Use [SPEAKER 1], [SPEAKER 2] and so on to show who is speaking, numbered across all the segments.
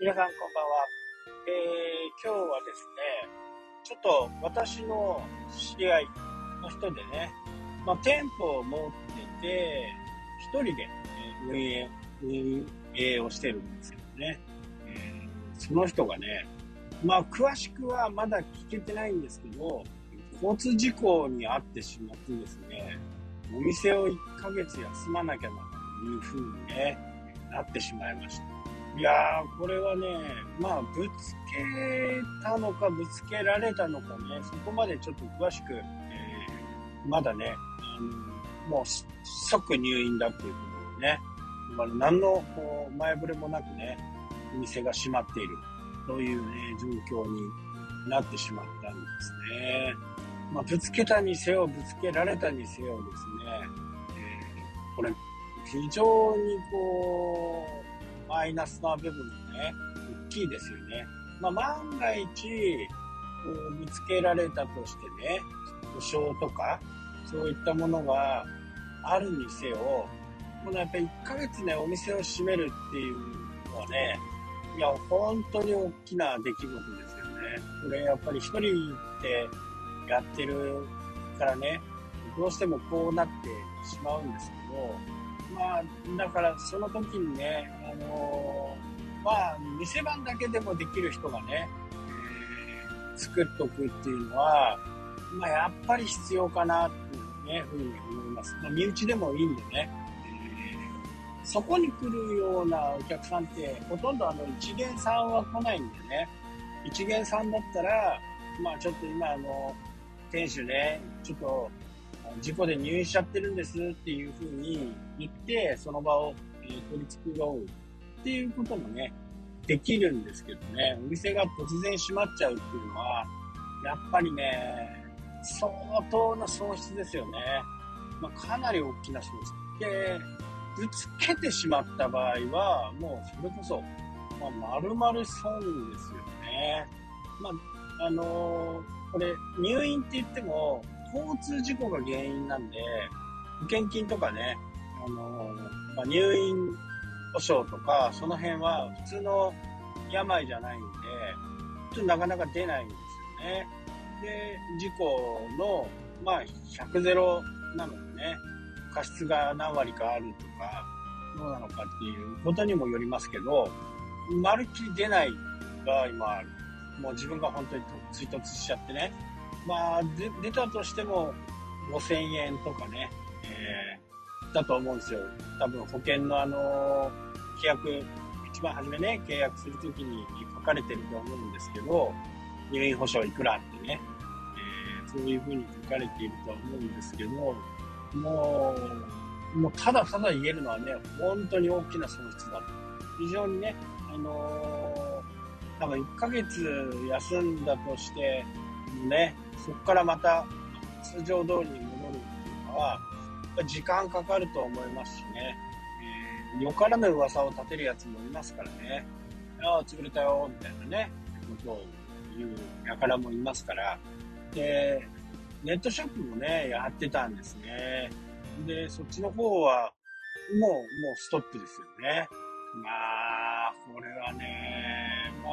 [SPEAKER 1] 皆さんこんばんは。えー、今日はですね、ちょっと私の知り合いの人でね、まあ、店舗を持ってて、一人で運営、運営をしてるんですけどね、えー、その人がね、まあ、詳しくはまだ聞けてないんですけど、交通事故に遭ってしまってですね、お店を1ヶ月休まなきゃなというふうにね、なってしまいました。いやー、これはね、まあ、ぶつけたのか、ぶつけられたのかね、そこまでちょっと詳しく、えー、まだね、あのもう即入院だっていうことでね、まあ、何のこう前触れもなくね、お店が閉まっている、というね、状況になってしまったんですね。まあ、ぶつけたにせよ、ぶつけられたにせよですね、えー、これ、非常にこう、マイナスな部分もね、大きいですよね。まあ、万が一、こう見つけられたとしてね、故障とか、そういったものがあるにせよ、このやっぱり1ヶ月ね、お店を閉めるっていうのはね、いや、本当に大きな出来事ですよね。これやっぱり一人でやってるからね、どうしてもこうなってしまうんですけど、まあ、だからその時にね、あのー、まあ、店番だけでもできる人がね、えー、作っとくっていうのは、まあ、やっぱり必要かなっていうね、ふうに思います。まあ、身内でもいいんでね、えー、そこに来るようなお客さんって、ほとんどあの、一元さんは来ないんでね、一元さんだったら、まあちょっと今あの、店主ね、ちょっと事故で入院しちゃってるんですっていうふうに言って、その場を、え、取り繕うっていうこともね、できるんですけどね、お店が突然閉まっちゃうっていうのは、やっぱりね、相当な損失ですよね。まあ、かなり大きな損失。で、ぶつけてしまった場合は、もうそれこそ、まあ、丸々損ですよね。まあ、あのー、これ、入院って言っても、交通事故が原因なんで、保険金とかね、あのまあ、入院保障とか、その辺は普通の病じゃないんで、ちょっとなかなか出ないんですよね。で、事故の、まあ、100ゼロなのでね、過失が何割かあるとか、どうなのかっていうことにもよりますけど、まるっきり出ない場合もある。もう自分が本当に追突しちゃってね、まあ、出たとしても5000円とかね、えー、だと思うんですよ。多分保険のあの、規約、一番初めね、契約するときに書かれてると思うんですけど、入院保障いくらってね、えー、そういうふうに書かれていると思うんですけど、もう、もうただただ言えるのはね、本当に大きな損失だと。非常にね、あのー、多分1ヶ月休んだとして、ね、そこからまた通常通りに戻るっていうのは、時間かかると思いますしね、えー、よからぬ噂を立てるやつもいますからね、ああ、潰れたよ、みたいなね、ことを言う輩もいますから、で、ネットショップもね、やってたんですね。で、そっちの方は、もう、もうストップですよね。まあ、これはね、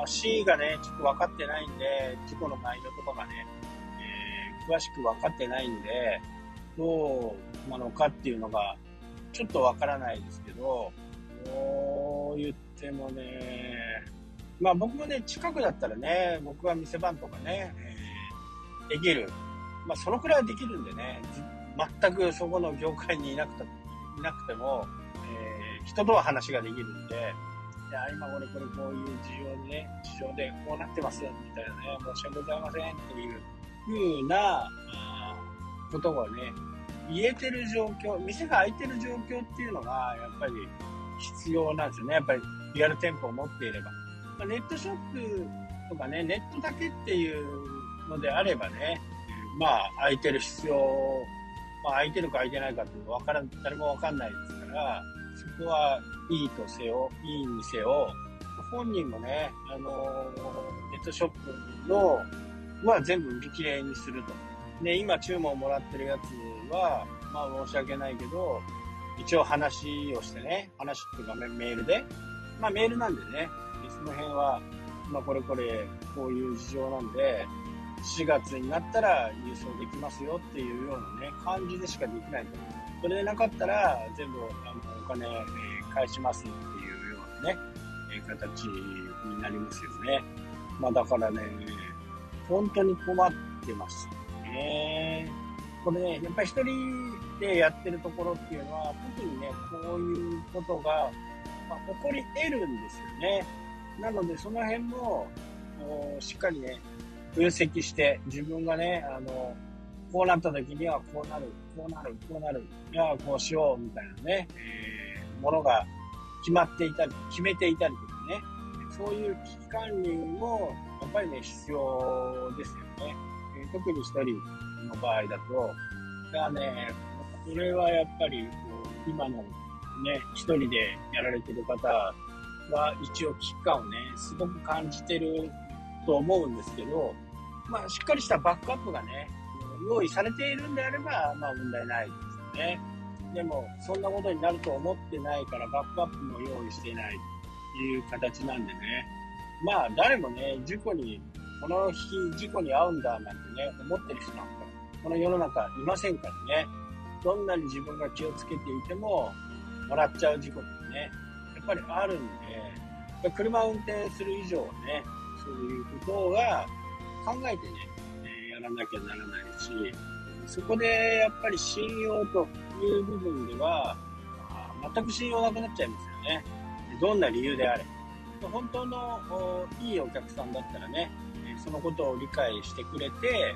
[SPEAKER 1] C がね、ちょっと分かってないんで、事故の内容とかがねえ、詳しく分かってないんで、どうなのかっていうのが、ちょっと分からないですけど、どう言ってもね、まあ僕もね、近くだったらね、僕は店番とかね、えー、できる。まあそのくらいはできるんでね、全くそこの業界にいなくていなくても、えー、人とは話ができるんで、いや、今俺これこういう事情でね、事情でこうなってますみたいなね、申し訳ございませんっていうふうなことがね、言えてる状況、店が開いてる状況っていうのが、やっぱり必要なんですよね。やっぱりリアル店舗を持っていれば。ま、ネットショップとかね、ネットだけっていうのであればね、まあ、空いてる必要、まあ、空いてるか空いてないかっていうのわからん、誰もわかんないですから、そこはいいとせよ、いいにせよ、本人もね、あのネットショップのは全部売り切れにすると。で、今注文もらってるやつは、まあ申し訳ないけど、一応話をしてね、話っていうかメールで、まあメールなんでね、その辺は、まあ、これこれ、こういう事情なんで、4月になったら郵送できますよっていうようなね、感じでしかできないと。それでなかったら、全部あのお金、え、返しますっていうようなね、え、形になりますよね。まあだからね、本当に困ってますね。これね、やっぱり一人でやってるところっていうのは、特にね、こういうことが、まあ、起こり得るんですよね。なので、その辺も、しっかりね、分析して、自分がね、あの、こうなった時にはこうなる、こうなる、こうなる、いや、こうしよう、みたいなね、えー、ものが決まっていたり、決めていたりとかね、そういう危機管理も、やっぱりね、必要ですよね。えー、特に一人の場合だと、がね、これはやっぱり、今のね、一人でやられてる方は一応危機感をね、すごく感じてると思うんですけど、まあ、しっかりしたバックアップがね、用意されているんであれば、まあ問題ないですよね。でも、そんなことになると思ってないから、バックアップも用意していないという形なんでね。まあ、誰もね、事故に、この日、事故に遭うんだなんてね、思ってる人なんか、この世の中いませんからね。どんなに自分が気をつけていても、もらっちゃう事故ってね、やっぱりあるんで、車を運転する以上はね、そういうことが考えてね、やらなきゃならないし、そこでやっぱり信用という部分では、全く信用なくなっちゃいますよね。どんな理由であれ。本当のいいお客さんだったらね、そのことを理解してくれて、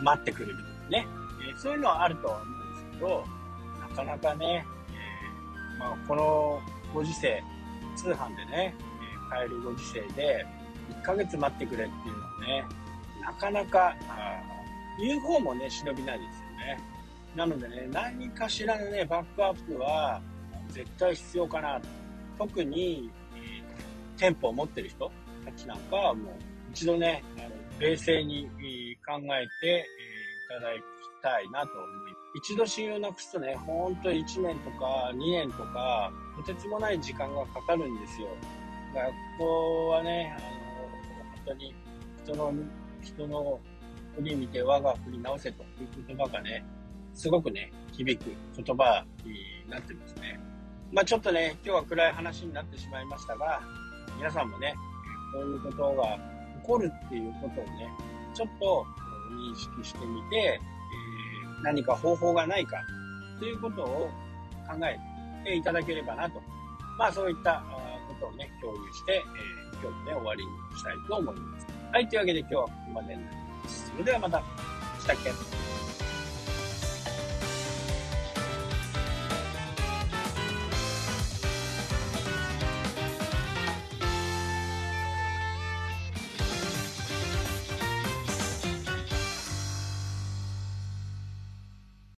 [SPEAKER 1] え、待ってくれるとかね、えそういうのはあるとは思うんですけど、なかなかね、え、まあ、このご時世、通販でね、え買えるご時世で、1ヶ月待ってくれっていうのはね、なかなか、言う方もね、忍びないですよね。なのでね、何かしらのね、バックアップは絶対必要かな。特に、えー、店舗を持ってる人たちなんかはもう一度ね、あの冷静に考えて、え、いただきたいなと思います。一度信用なくすとね、ほんと1年とか2年とか、とてつもない時間がかかるんですよ。だからここはね、あの、本当に人の、人の振り見て我が振り直せという言葉がね、すごくね、響く言葉になってますね。まあちょっとね、今日は暗い話になってしまいましたが、皆さんもね、こういうことが起こるっていうことをね、ちょっと認識してみて、えー、何か方法がないかということを考えていただければなと。まあそういったことをね、共有して、えー、今日もね、終わりにしたいと思います。はい、というわけで今日はここまでになります。それではまた。したっけ